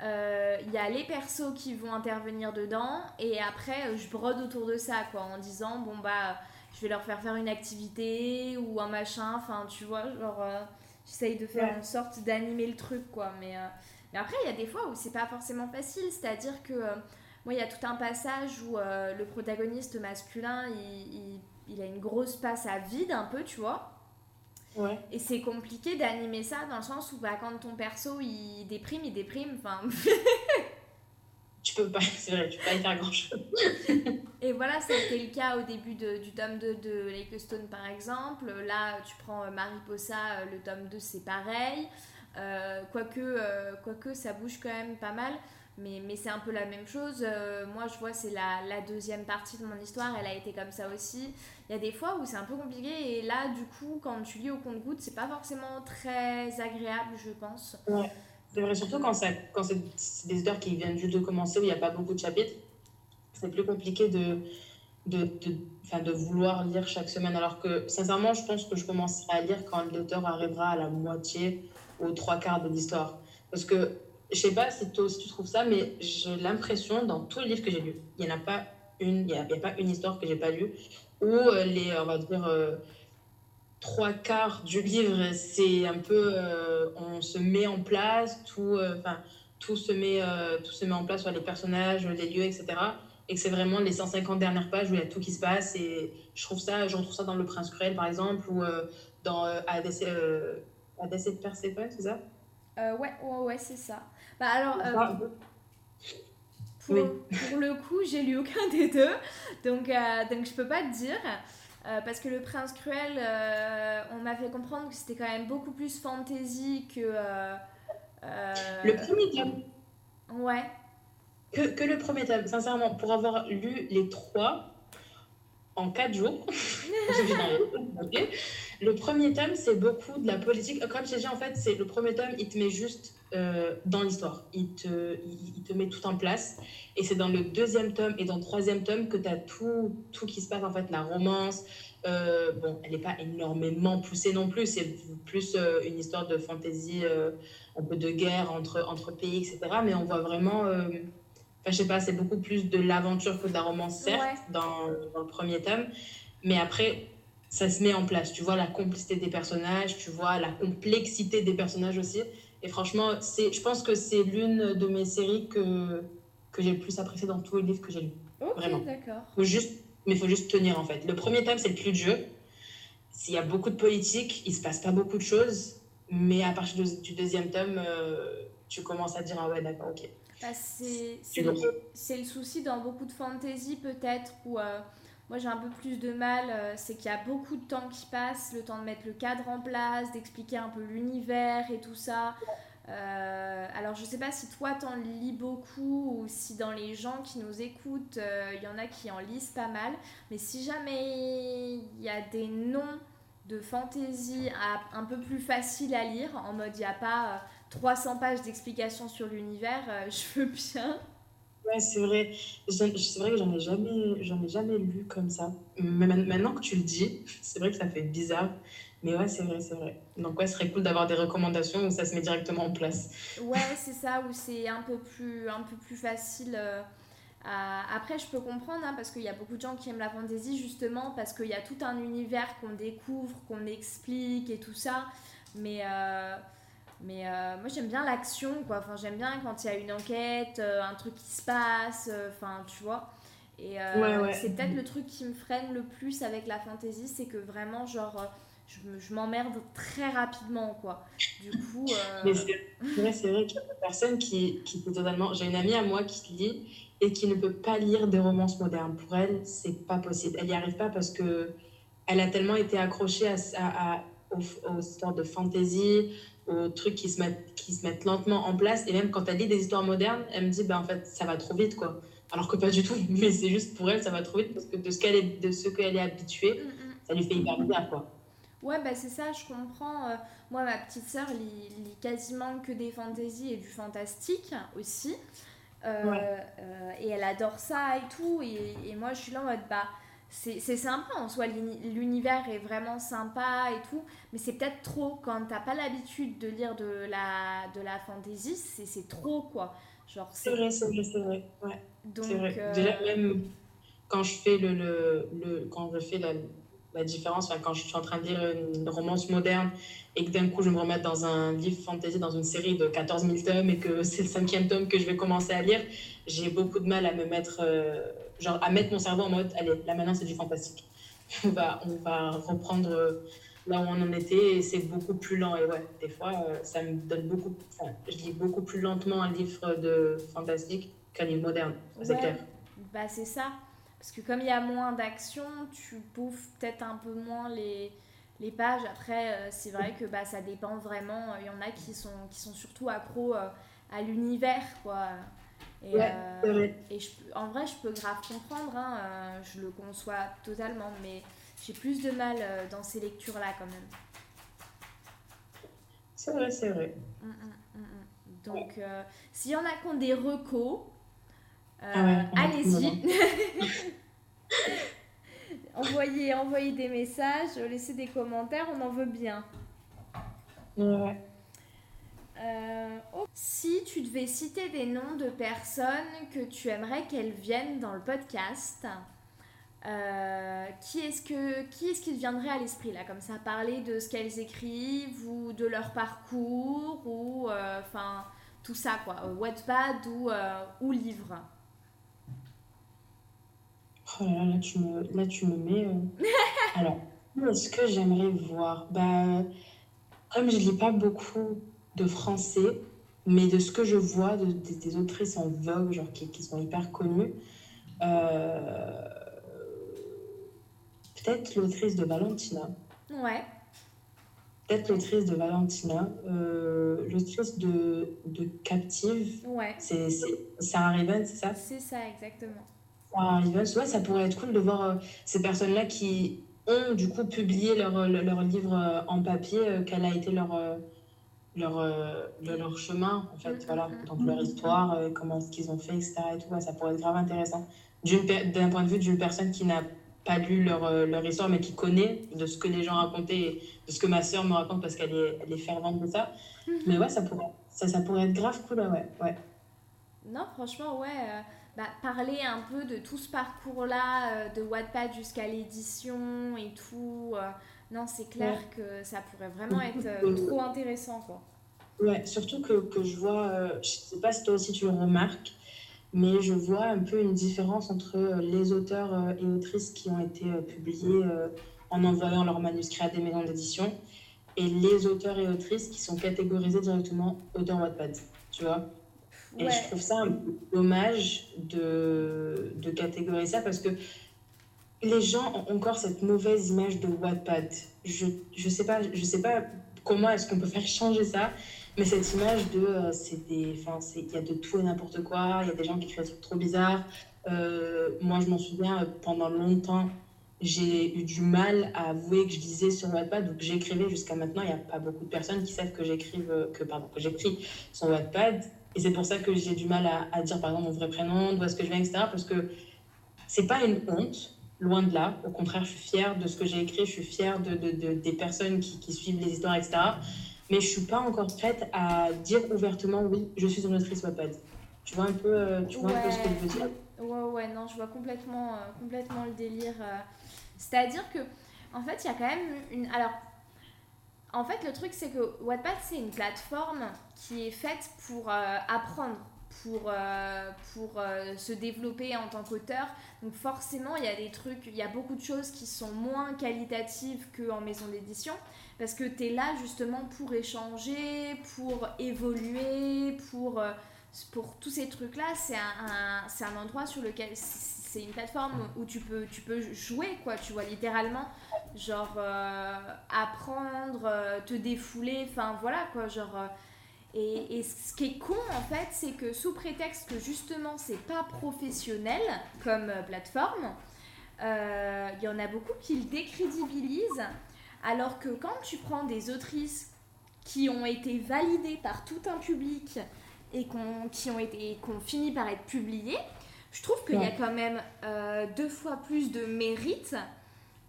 Il euh, y a les persos qui vont intervenir dedans et après euh, je brode autour de ça quoi en disant bon bah je vais leur faire faire une activité ou un machin enfin tu vois genre euh, j'essaye de faire une sorte d'animer le truc quoi mais, mais après il y a des fois où c'est pas forcément facile c'est à dire que moi il y a tout un passage où le protagoniste masculin il, il, il a une grosse passe à vide un peu tu vois et c'est compliqué d'animer ça dans le sens où bah, quand ton perso il déprime, il déprime. Enfin. (laughs) tu peux pas, (laughs) c'est vrai, tu peux pas y faire grand chose. et voilà, c'était le cas au début de, du tome 2 de Lake Stone par exemple. Là, tu prends euh, Mariposa, euh, le tome 2 c'est pareil. Euh, quoique, euh, quoique ça bouge quand même pas mal. Mais, mais c'est un peu la même chose. moi, je vois, c'est la, la, deuxième partie de mon histoire. Elle a été comme ça aussi. Il y a des fois où c'est un peu compliqué. Et là du coup quand tu lis au compte-goutte c'est pas forcément très agréable je pense. Ouais. C'est vrai surtout quand, ça, quand c'est des histoires qui viennent juste de commencer où il n'y a pas beaucoup de chapitres c'est plus compliqué de de, de, de vouloir lire chaque semaine. Alors que sincèrement je pense que je commencerai à lire quand l'auteur arrivera à la moitié aux trois quarts de l'histoire. Parce que je sais pas si toi aussi tu trouves ça mais j'ai l'impression dans tous les livres que j'ai lus il n'y en a pas une il n'y a, pas une histoire que j'ai pas lue où euh, les, on va dire, euh, trois quarts du livre, c'est un peu, euh, on se met en place, tout, enfin, tout, se met, tout se met en place sur les personnages, les lieux, etc. Et que c'est vraiment les 150 dernières pages où il y a tout qui se passe. Et je trouve ça, je retrouve ça dans Le Prince Cruel, par exemple, ou dans ADC, de Perséphone, c'est ça? Ouais, ouais, ouais, c'est ça. Bah alors... Pour, pour, le coup, j'ai lu aucun (laughs) des deux, donc, euh, donc je peux pas te dire. Euh, parce que le prince cruel, euh, on m'a fait comprendre que c'était quand même beaucoup plus fantasy que. le premier tome. Ouais. Que, que, le premier tome, sincèrement, pour avoir lu les trois en quatre jours, (laughs) le premier tome, c'est beaucoup de la politique. Comme j'ai dit, en fait, c'est le premier tome, il te met juste euh, dans l'histoire. Il te, il, te met tout en place. Et c'est dans le deuxième tome et dans le troisième tome que tu as tout, tout qui se passe, en fait, la romance. Euh, bon, elle n'est pas énormément poussée non plus, c'est plus euh, une histoire de fantaisie, un peu de guerre entre, entre pays, etc. Mais on voit vraiment, enfin, je sais pas, c'est beaucoup plus de l'aventure que de la romance, certes, dans, dans, le premier tome. Mais après, ça se met en place. Tu vois la complicité des personnages, tu vois la complexité des personnages aussi. Et franchement, c'est, je pense que c'est l'une de mes séries que, que j'ai le plus apprécié dans tous les livres que j'ai lus. Vraiment. d'accord. juste, mais il faut juste tenir en fait. Le premier thème, c'est le plus dur. S'il y a beaucoup de politique, il se passe pas beaucoup de choses. Mais à partir du deuxième tome, euh, tu commences à dire Ah ouais, d'accord, ok. Bah, c'est, le, souci dans beaucoup de fantasy peut-être où. Euh, moi, j'ai un peu plus de mal, euh, c'est qu'il y a beaucoup de temps qui passe, le temps de mettre le cadre en place, d'expliquer un peu l'univers et tout ça. Euh, alors, je sais pas si toi t'en lis beaucoup ou si dans les gens qui nous écoutent, il y en a qui en lisent pas mal. Mais si jamais il y a des noms de fantasy un peu plus faciles à lire, en mode il n'y a pas 300 pages d'explication sur l'univers, (laughs) je veux bien. Ouais, c'est vrai. C'est vrai que j'en ai jamais, j'en ai jamais lu comme ça. Mais maintenant que tu le dis, (laughs) c'est vrai que ça fait bizarre. Mais ouais, c'est vrai, c'est vrai. Donc ouais, ce serait cool d'avoir des recommandations où ça se met directement en place. Ouais, c'est ça, où c'est un peu plus, un peu plus facile. Euh, après, je peux comprendre, hein, parce qu'il y a beaucoup de gens qui aiment la fantasy, justement, parce qu'il y a tout un univers qu'on découvre, qu'on explique et tout ça. Mais euh, mais euh, moi j'aime bien l'action, quoi. Enfin, j'aime bien quand il y a une enquête, euh, un truc qui se passe, euh, enfin, tu vois. Et c'est peut-être le truc qui me freine le plus avec la fantasy, c'est que vraiment, genre, je, m'emmerde très rapidement, quoi. Du coup. Mais c'est vrai, c'est vrai qu'il y a des personnes qui, qui totalement. J'ai une amie à moi qui lit et qui ne peut pas lire des romances modernes. Pour elle, c'est pas possible. Elle n'y arrive pas parce que elle a tellement été accrochée à, à, aux, histoires de fantasy, aux trucs qui se, mettent, qui se mettent lentement en place. Et même quand elle lit des histoires modernes, elle me dit, ben, en fait, ça va trop vite, quoi alors que pas du tout. (laughs) Mais c'est juste pour elle, ça va trop vite parce que de ce qu'elle est, de ce qu'elle est habituée, mm, mm. ça lui fait hyper bizarre, quoi. Ouais, bah c'est ça, je comprends. Euh, moi, ma petite sœur lit, lit, quasiment que des fantaisies et du fantastique aussi. Euh, euh, et elle adore ça et tout. Et, et, moi, je suis là en mode, bah, c'est sympa en soi, l'univers est vraiment sympa et tout. Mais c'est peut-être trop quand t'as pas l'habitude de lire de la, de la fantasy, c'est trop quoi. C'est vrai, c'est vrai, c'est vrai. Ouais. C'est vrai. Euh, Déjà, même quand je fais le, le, le quand je fais la, la différence, enfin, quand je suis en train de lire une romance moderne et que d'un coup je me remets dans un livre fantasy, dans une série de 14 000 tomes et que c'est le cinquième tome que je vais commencer à lire, j'ai beaucoup de mal à me mettre, euh, genre à mettre mon cerveau en mode, allez, là maintenant c'est du fantastique. (laughs) On va, on va reprendre là où on en était et c'est beaucoup plus lent. Et ouais, des fois, euh, ça me donne beaucoup. Enfin, je lis beaucoup plus lentement un livre de fantastique qu'un livre moderne, c'est clair. Bah, c'est ça. Parce que comme il y a moins d'action, tu bouffes peut-être un peu moins les, les pages. Après, euh, c'est vrai que bah, ça dépend vraiment. Il y en a qui sont, qui sont surtout accros euh, à l'univers, quoi. Et, et je, en vrai, je peux grave comprendre, hein, je le conçois totalement, mais j'ai plus de mal euh, dans ces lectures-là quand même. C'est vrai, c'est vrai. Hum, hum, hum, Donc, euh, s'il y en a qui ont des recos, euh, ah allez-y. (laughs) envoyez, envoyez des messages, laissez des commentaires, on en veut bien. Ouais. Oh, si tu devais citer des noms de personnes que tu aimerais qu'elles viennent dans le podcast, euh, qui est-ce que qui est-ce qui te viendrait à l'esprit là? Comme ça parler de ce qu'elles écrivent ou de leur parcours ou euh, enfin tout ça quoi. Euh, Wattpad ou ou livre. Oh là, là, tu me là tu me mets (laughs) alors est-ce que j'aimerais voir? Bah comme je lis pas beaucoup de français mais de ce que je vois de, des autrices en vogue genre qui, qui sont hyper connues euh, Peut-être l'autrice de Valentina. Ouais. Peut-être l'autrice de Valentina. Euh, l'autrice de, de Captive. Ouais. C'est Sarah Riven, c'est ça? C'est ça, exactement. Sarah Riven, ouais, ça pourrait être cool de voir euh, ces personnes-là qui ont du coup publié leur, leur, livre en papier, quel a été leur, leur, leur chemin, en fait, mm, voilà, mm, mm. donc leur histoire, comment ce qu'ils ont fait, etc. Et tout, ça pourrait être grave intéressant. D'un point de vue d'une personne qui n'a pas lu leur, euh, leur, histoire, mais qui connaît de ce que les gens racontaient, de ce que ma sœur me raconte parce qu'elle est, elle est fervente de ça. Mhm. Mais ouais, ça pourrait, ça, ça pourrait être grave cool, ouais. ouais. Non, franchement, ouais. Euh, bah, parler un peu de tout ce parcours-là, euh, de Wattpad jusqu'à l'édition et tout. Non, c'est clair que ça pourrait vraiment être trop intéressant, quoi. Ouais, surtout que, que je vois, je sais pas si toi aussi tu le remarques, mais je vois un peu une différence entre euh, les auteurs euh, et autrices qui ont été euh, publiés en envoyant leur manuscrit à des maisons d'édition et les auteurs et autrices qui sont catégorisés directement auteurs Wattpad, tu vois. Et je trouve ça un peu dommage de, de catégoriser ça parce que les gens ont encore cette mauvaise image de Wattpad. Je ne sais, pas, je sais pas comment est-ce qu'on peut faire changer ça. Mais cette image de, euh, c'est des, enfin, il y a de tout et n'importe quoi, il y a des gens qui écrivent des trucs trop bizarres. Euh, moi, je m'en souviens, euh, pendant longtemps, j'ai eu du mal à avouer que je lisais sur Wattpad que j'écrivais jusqu'à maintenant. Il n'y a pas beaucoup de personnes qui savent que j'écrive, que, pardon, que j'écris sur Wattpad. Et c'est pour ça que j'ai du mal à, à, dire, par exemple, mon vrai prénom, d'où est-ce que je viens, etc. Parce que c'est pas une honte, loin de là. Au contraire, je suis fière de ce que j'ai écrit, je suis fière de, de, de des personnes qui, suivent les histoires, etc mais je suis pas encore prête à dire ouvertement oui, je suis une autrice Wattpad. Tu vois un peu, euh, tu vois un peu ce que je veux dire? Ouais, ouais, non, je vois complètement, euh, complètement le délire. Euh. C'est-à-dire que, en fait, il y a quand même une. Alors, en fait, le truc, c'est que Wattpad, c'est une plateforme qui est faite pour apprendre, pour, euh, pour euh, se développer en tant qu'auteur. Donc forcément, il y a des trucs, il y a beaucoup de choses qui sont moins qualitatives qu'en maison d'édition, parce que tu es là justement pour échanger, pour évoluer, pour, euh, pour tous ces trucs-là. C'est un, c'est un endroit sur lequel... C'est une plateforme où tu peux, tu peux jouer, quoi, tu vois, littéralement. Genre, apprendre, te défouler, enfin voilà, quoi, genre et, ce qui est con en fait, c'est que sous prétexte que justement c'est pas professionnel comme euh, plateforme, il euh, y en a beaucoup qui le décrédibilisent, alors que quand tu prends des autrices qui ont été validées par tout un public et qui ont été qu'on finit par être publiées, je trouve qu'il y a quand même euh, deux fois plus de mérite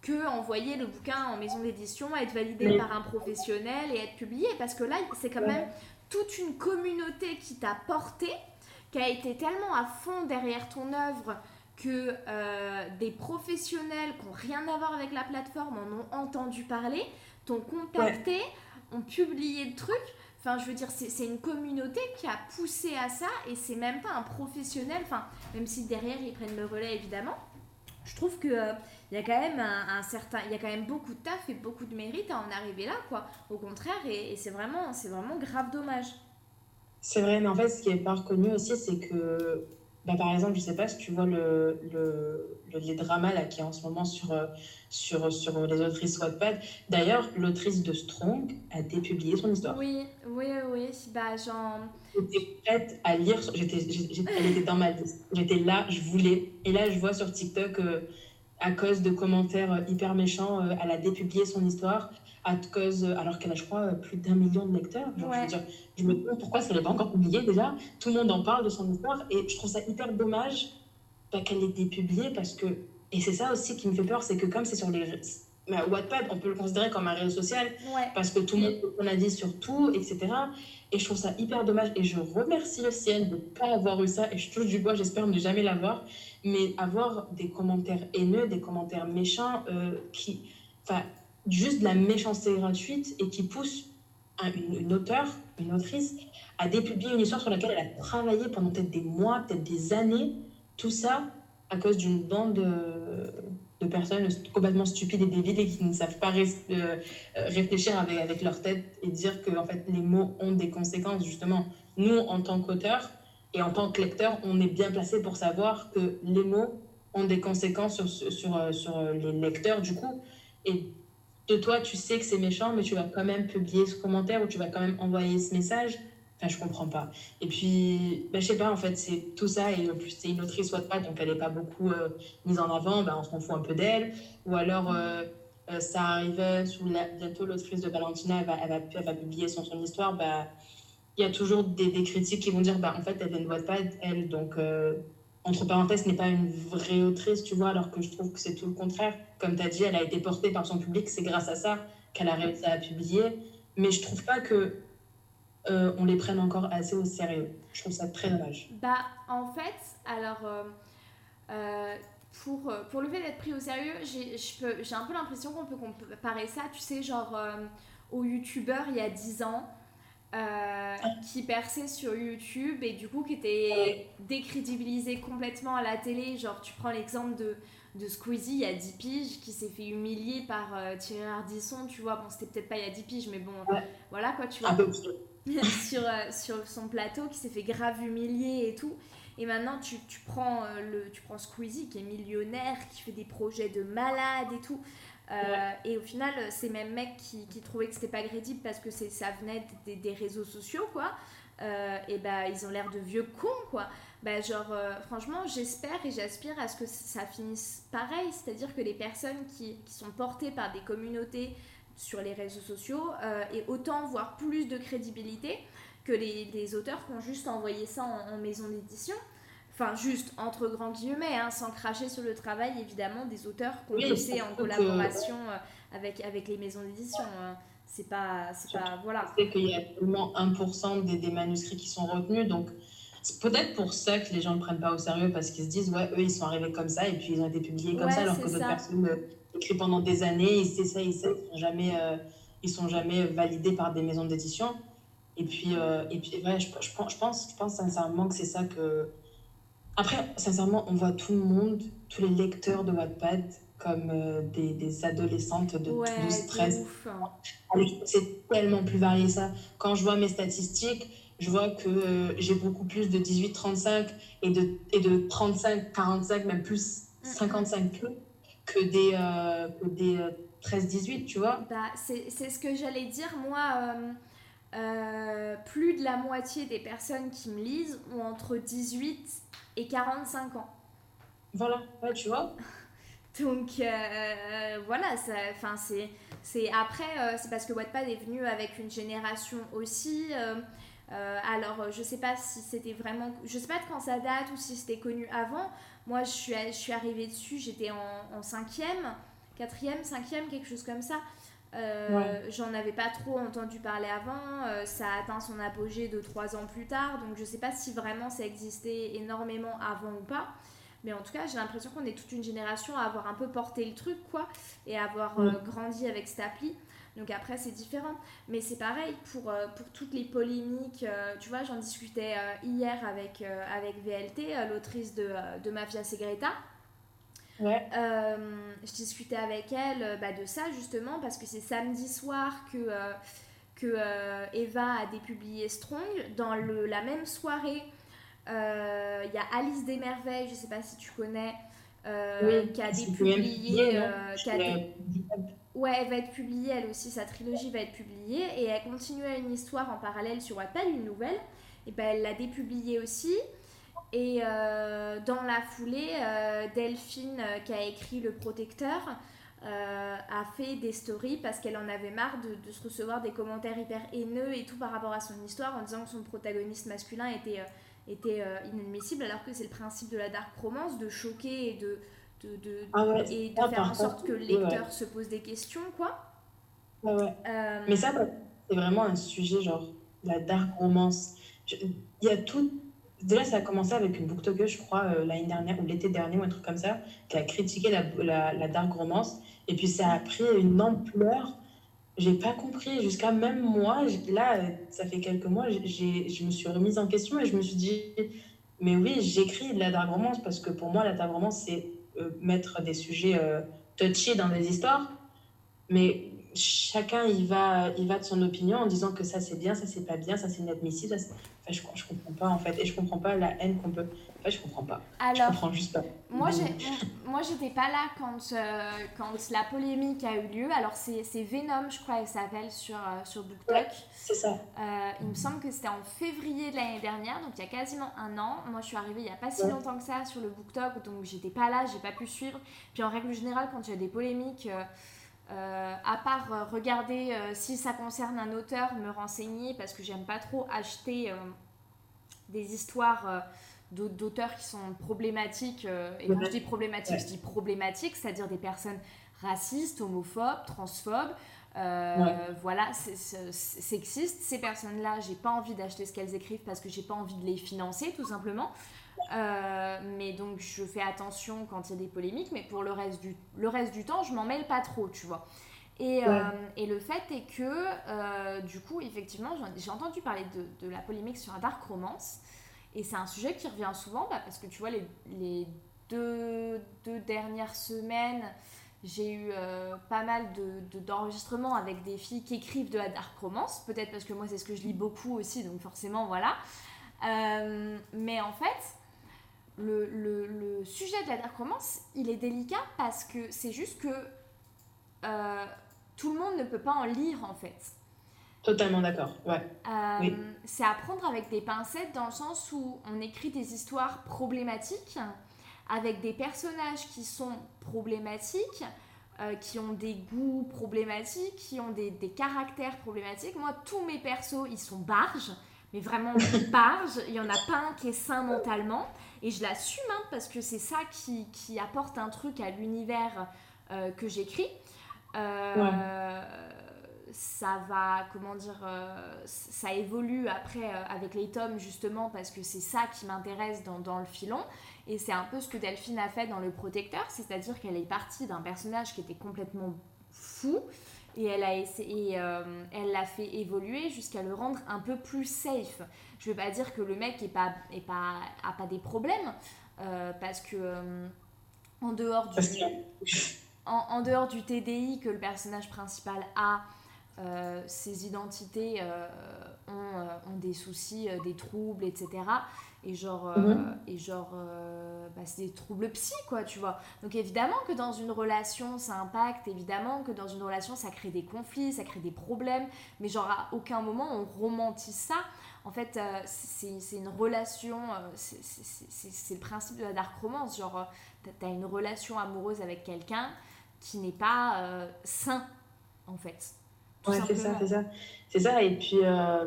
que envoyer le bouquin en maison d'édition, être validé par un professionnel et être publié, parce que là c'est quand même toute une communauté qui t'a porté, qui a été tellement à fond derrière ton œuvre que euh, des professionnels qui n'ont rien à voir avec la plateforme en ont entendu parler, t'ont contacté, ont publié le truc. Enfin, je veux dire, c'est une communauté qui a poussé à ça et c'est même pas un professionnel, enfin, même si derrière ils prennent le relais évidemment. Je trouve que euh, il y a quand même un, certain, il y a quand même beaucoup de taf et beaucoup de mérite à en arriver là, quoi. Au contraire, et, c'est vraiment, c'est vraiment grave dommage. C'est vrai, mais en fait, ce qui est pas reconnu aussi, c'est que, bah, par exemple, je sais pas si tu vois le, le, les dramas là qui est en ce moment sur, sur, sur les autrices Wattpad. D'ailleurs, l'autrice de Strong a dépublié son histoire. Oui, oui, oui. Bah, genre... J'étais prête à lire, j'étais, elle était dans ma liste. J'étais là, je voulais. Et là, je vois sur TikTok. Euh, à cause de commentaires euh, hyper méchants, euh, elle a dépublié son histoire à cause, euh, alors qu'elle a, je crois, plus d'un million de lecteurs. je, veux dire, je me demande pourquoi ça n'est pas encore publié déjà. Tout le monde en parle de son histoire et je trouve ça hyper dommage bah, qu'elle ait dépublié parce que, et c'est ça aussi qui me fait peur, c'est que comme c'est sur les. Bah, Wattpad, on peut le considérer comme un réseau social parce que tout le monde on a dit sur tout, etc. Et je trouve ça hyper dommage. Et je remercie le ciel de ne pas avoir eu ça. Et je touche du bois, j'espère ne jamais l'avoir. Mais avoir des commentaires haineux, des commentaires méchants, euh, qui, enfin, juste de la méchanceté gratuite et qui poussent une, une auteure, une autrice, à dépublier une histoire sur laquelle elle a travaillé pendant peut-être des mois, peut-être des années, tout ça à cause d'une bande de, de, personnes complètement stupides et débiles et qui ne savent pas euh, réfléchir avec, avec leur tête et dire que en fait, les mots ont des conséquences, justement. Nous, en tant qu'auteurs, et en tant que lecteur, on est bien placé pour savoir que les mots ont des conséquences sur, sur, sur les lecteurs, du coup. Et de toi, tu sais que c'est méchant, mais tu vas quand même publier ce commentaire ou tu vas quand même envoyer ce message. Enfin, je comprends pas. Et puis, ben, je sais pas, en fait, c'est tout ça. Et en plus, c'est une autrice pas, donc elle n'est pas beaucoup euh, mise en avant. Ben, on s'en fout un peu d'elle. Ou alors, euh, euh, ça arrivait bientôt l'autrice de Valentina, elle va, va, publier son, son histoire. Ben, il y a toujours des, critiques qui vont dire bah, en fait, elle ne voit pas elle. Donc, entre parenthèses, n'est pas une vraie autrice, tu vois, alors que je trouve que c'est tout le contraire. Comme tu as dit, elle a été portée par son public, c'est grâce à ça qu'elle a réussi à publier. Mais je trouve pas que euh, on les prenne encore assez au sérieux. Je trouve ça très dommage. Bah, en fait, alors, euh, pour, pour le fait d'être pris au sérieux, j'ai un peu l'impression qu'on peut comparer ça, tu sais, genre, aux youtubeurs il y a 10 ans euh, qui perçait sur YouTube et du coup qui était décrédibilisé complètement à la télé. Genre, tu prends l'exemple de, de Squeezie il y a 10 piges qui s'est fait humilier par euh, Thierry Ardisson, tu vois. Bon, c'était peut-être pas il y a 10 piges, mais bon, voilà quoi, tu vois. (laughs) sur, euh, sur son plateau qui s'est fait grave humilier et tout. Et maintenant, tu, tu prends, le, tu prends Squeezie qui est millionnaire, qui fait des projets de malade et tout. Euh, et au final, ces mêmes mecs qui, qui trouvaient que c'était pas crédible parce que ça venait des, des, réseaux sociaux, quoi, euh, et bah ils ont l'air de vieux cons, quoi. Bah, genre, euh, franchement, j'espère et j'aspire à ce que ça finisse pareil, c'est-à-dire que les personnes qui, qui, sont portées par des communautés sur les réseaux sociaux aient autant, voire plus de crédibilité que les, les auteurs qui ont juste envoyé ça en, en maison d'édition. Enfin, juste entre grands guillemets, hein, sans cracher sur le travail évidemment des auteurs qu'on oui, en collaboration euh, avec, avec les maisons d'édition. Hein. C'est pas, c'est pas, voilà. C'est qu'il y a seulement 1% des, des, manuscrits qui sont retenus, donc c'est peut-être pour ça que les gens ne prennent pas au sérieux parce qu'ils se disent, ouais, eux ils sont arrivés comme ça et puis ils ont été publiés comme ça, alors que d'autres personnes écrivent pendant des années, ils essaient, ils, ils sont jamais, euh, ils sont jamais validés par des maisons d'édition. Et puis, euh, et puis ouais, je, je, pense, je, pense, je pense sincèrement que c'est ça que. Après, sincèrement, on voit tout le monde, tous les lecteurs de Wattpad, comme euh, des, des, adolescentes de ouais, 12, 13. Hein. C'est tellement plus varié ça. Quand je vois mes statistiques, je vois que euh, j'ai beaucoup plus de 18-35 et de, et de 35-45, même plus 55 mm. plus, que des, euh, que des 13-18, tu vois. Bah, c'est ce que j'allais dire. Moi, plus de la moitié des personnes qui me lisent ont entre 18 et 45 ans. Voilà, ouais, tu vois. (laughs) Donc euh, voilà, enfin c'est c'est après euh, c'est parce que Wattpad est venu avec une génération aussi. Euh, alors je sais pas si c'était vraiment, je sais pas de quand ça date ou si c'était connu avant. Moi je suis je suis arrivée dessus, j'étais en, en cinquième, quatrième, cinquième, quelque chose comme ça. J'en avais pas trop entendu parler avant. ça a atteint son apogée de trois ans plus tard, donc je sais pas si vraiment ça existait énormément avant ou pas. Mais en tout cas, j'ai l'impression qu'on est toute une génération à avoir un peu porté le truc, quoi, et à avoir euh, grandi avec cette appli. Donc après, c'est différent. Mais c'est pareil pour, euh, pour toutes les polémiques. Euh, tu vois, j'en discutais hier avec, avec VLT, l'autrice de, de Mafia Segreta. Ouais. je discutais avec elle bah, de ça justement parce que c'est samedi soir que, que Eva a dépublié Strong. Dans le, la même soirée, il euh, y a Alice des Merveilles, je sais pas si tu connais, euh, qui a dépublié. Euh, ouais, elle va être publiée, elle aussi, sa trilogie va être publiée. Et elle continue à une histoire en parallèle sur Wattpad, une nouvelle. Et ben, elle l'a dépubliée aussi. Et dans la foulée, Delphine, qui a écrit Le Protecteur, a fait des stories parce qu'elle en avait marre de, de, se recevoir des commentaires hyper haineux et tout par rapport à son histoire en disant que son protagoniste masculin était était euh, inadmissible, alors que c'est le principe de la dark romance de choquer et de, de, de, ah et de faire en sorte que le lecteur se pose des questions, quoi. Ouais. Euh, Mais ça, c'est vraiment un sujet, genre, la dark romance. Il y a tout. Déjà, ça a commencé avec une booktoker, je crois, euh, l'année dernière ou l'été dernier ou un truc comme ça, qui a critiqué la, la, la dark romance. Et puis, ça a pris une ampleur j'ai pas compris. Jusqu'à même moi, là, ça fait quelques mois, je me suis remise en question et je me suis dit, mais oui, j'écris de la dark romance parce que pour moi, la dark romance, c'est euh, mettre des sujets euh, touchy dans des histoires. Mais chacun, il va, il va de son opinion en disant que ça, c'est bien, ça, c'est pas bien, ça, c'est inadmissible. Ça, je, je comprends pas, en fait. Et je comprends pas la haine qu'on peut je comprends pas. Alors, je comprends juste pas. Moi, (laughs) moi, j'étais pas là quand, euh, quand la polémique a eu lieu. Alors, c'est, c'est Venom, je crois, elle s'appelle sur, euh, sur BookTok. c'est ça. Euh, il me semble que c'était en février de l'année dernière, donc il y a quasiment un an. Moi, je suis arrivée il y a pas si longtemps que ça sur le BookTok, donc j'étais pas là, j'ai pas pu suivre. Puis en règle générale, quand il y a des polémiques. À part regarder si ça concerne un auteur, me renseigner parce que j'aime pas trop acheter des histoires d'auteurs qui sont problématiques. Euh, et quand je dis problématiques, je dis problématiques, c'est-à-dire des personnes racistes, homophobes, transphobes. Euh, voilà, sexistes. Ces personnes-là, j'ai pas envie d'acheter ce qu'elles écrivent parce que j'ai pas envie de les financer, tout simplement. Euh, mais donc, je fais attention quand il y a des polémiques, mais pour le reste du, le reste du temps, je m'en mêle pas trop, tu vois. Et, et, le fait est que, du coup, effectivement, j'ai entendu parler de, de, la polémique sur la dark romance. Et c'est un sujet qui revient souvent bah, parce que tu vois, les, les deux, deux, dernières semaines, j'ai eu euh, pas mal d'enregistrements de, avec des filles qui écrivent de la dark romance. Peut-être parce que moi, c'est ce que je lis beaucoup aussi, donc forcément, voilà. Euh, mais en fait, le, le, le, sujet de la dark romance, il est délicat parce que c'est juste que euh, tout le monde ne peut pas en lire en fait. Totalement d'accord, ouais. Euh, c'est à prendre avec des pincettes dans le sens où on écrit des histoires problématiques avec des personnages qui sont problématiques, euh, qui ont des goûts problématiques, qui ont des, des, caractères problématiques. Moi, tous mes persos, ils sont barges, mais vraiment (laughs) barges. Il n'y en a pas un qui est sain mentalement. Et je l'assume hein, parce que c'est ça qui, qui, apporte un truc à l'univers euh, que j'écris. Ouais ça va, comment dire, euh, ça évolue après euh, avec les tomes justement parce que c'est ça qui m'intéresse dans, dans, le filon. Et c'est un peu ce que Delphine a fait dans Le Protecteur, c'est-à-dire qu'elle est partie d'un personnage qui était complètement fou et elle a essayé, euh, elle l'a fait évoluer jusqu'à le rendre un peu plus safe. Je veux pas dire que le mec est pas, est pas, a pas des problèmes, euh, parce que euh, en dehors du, en, dehors du TDI que le personnage principal a, ses identités ont, ont, des soucis, des troubles, etc et genre, euh, mhm. et genre euh, bah, c'est des troubles psy, quoi, tu vois. Donc évidemment que dans une relation, ça impacte, évidemment que dans une relation, ça crée des conflits, ça crée des problèmes, mais genre à aucun moment on romantise ça. En fait, euh, c'est une relation, c'est le principe de la dark romance, genre t'as une relation amoureuse avec quelqu'un qui n'est pas sain, en fait. Ouais, c'est ça, c'est ça. C'est ça, et puis, euh,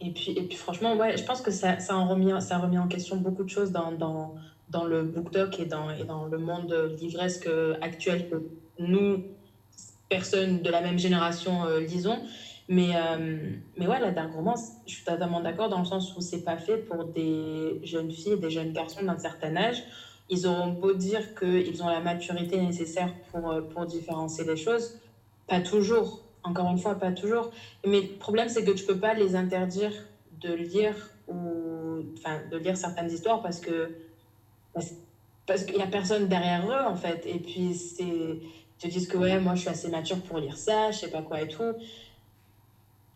et, puis, et puis franchement, ouais, je pense que ça, ça, a remis, ça a remis en question beaucoup de choses dans, dans, dans le BookTok et dans, et dans le monde livresque actuel que nous, personnes de la même génération, euh, lisons. Mais, euh, mais ouais, la dark romance, je suis totalement d'accord dans le sens où c'est pas fait pour des jeunes filles, des jeunes garçons d'un certain âge. Ils auront beau dire qu'ils ont la maturité nécessaire pour, pour différencier les choses, pas toujours encore une fois, pas toujours. Mais le problème, c'est que tu peux pas les interdire de lire ou enfin de lire certaines histoires parce que parce qu'il y a personne derrière eux en fait. Et puis c'est ils te disent que ouais, moi je suis assez mature pour lire ça, je sais pas quoi et tout.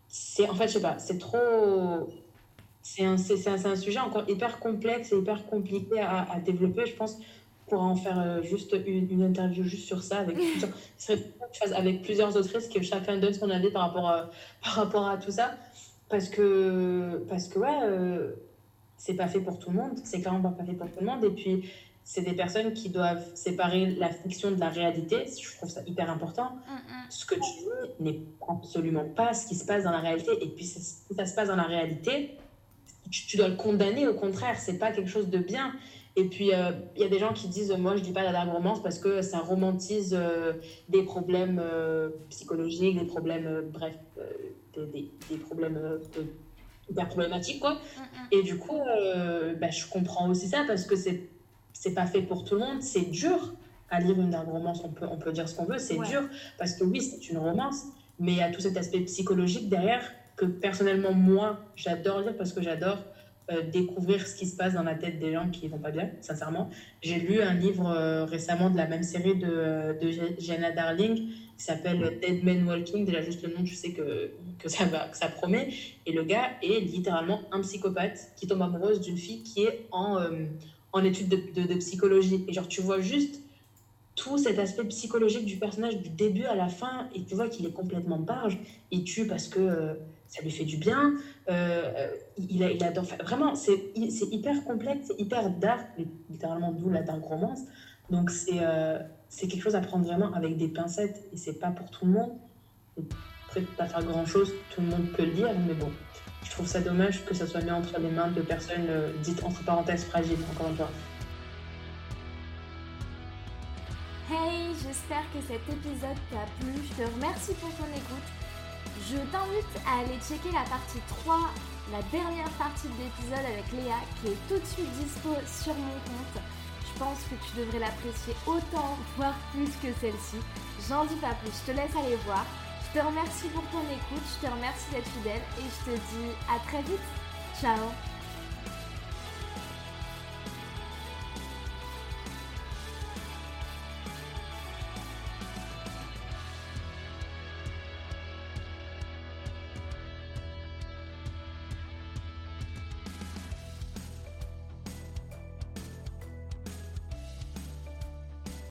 C'est en fait, je sais pas, c'est trop. C'est un, c'est, un, un, sujet encore hyper complexe et hyper compliqué à, à développer, je pense pourra en faire euh, juste une, une, interview juste sur ça avec plusieurs, avec plusieurs autrices que chacun donne son avis par rapport à, par rapport à tout ça. Parce que parce que ouais euh, c'est pas fait pour tout le monde. C'est clairement pas fait pour tout le monde. Et puis c'est des personnes qui doivent séparer la fiction de la réalité. Je trouve ça hyper important. Mm, mm. ce que tu dis n'est absolument pas ce qui se passe dans la réalité. Et puis si ça se passe dans la réalité tu, tu dois le condamner au contraire. C'est pas quelque chose de bien et puis, euh, il y a des gens qui disent, moi, je dis pas la dark romance parce que ça romantise euh, des problèmes euh, psychologiques, des problèmes, bref, des, des, problèmes hyper problématiques, quoi. Et du coup, bah, je comprends aussi ça parce que c'est c'est pas fait pour tout le monde. C'est dur à lire une dark romance, on peut, on peut dire ce qu'on veut, c'est dur parce que oui, c'est une romance, mais il y a tout cet aspect psychologique derrière que personnellement, moi, j'adore lire parce que j'adore euh, découvrir ce qui se passe dans la tête des gens qui vont pas bien, sincèrement. J'ai lu un livre euh, récemment de la même série de, euh, de Jenna Darling qui s'appelle Dead Man Walking. Déjà, juste le nom, je sais que, que, ça va, que ça promet. Et le gars est littéralement un psychopathe qui tombe amoureuse d'une fille qui est en, en études de, de, psychologie. Et genre, tu vois juste tout cet aspect psychologique du personnage du début à la fin et tu vois qu'il est complètement barge. Il tue parce que ça lui fait du bien. Euh, a, il adore. Vraiment, c'est hyper complexe, c'est hyper dark, littéralement d'où la dark romance. Donc c'est euh, quelque chose à prendre vraiment avec des pincettes et c'est pas pour tout le monde. Après, pas faire grand chose, tout le monde peut le lire, mais bon, je trouve ça dommage que ça soit mis entre les mains de personnes euh, dites entre parenthèses fragiles, encore une fois. Hey, j'espère que cet épisode t'a plu. Je te remercie pour ton écoute. Je t'invite à aller checker la partie 3, la dernière partie de l'épisode avec Léa qui est tout de suite dispo sur mon compte. Je pense que tu devrais l'apprécier autant, voire plus que celle-ci. J'en dis pas plus, je te laisse aller voir. Je te remercie pour ton écoute, je te remercie d'être fidèle et je te dis à très vite. Ciao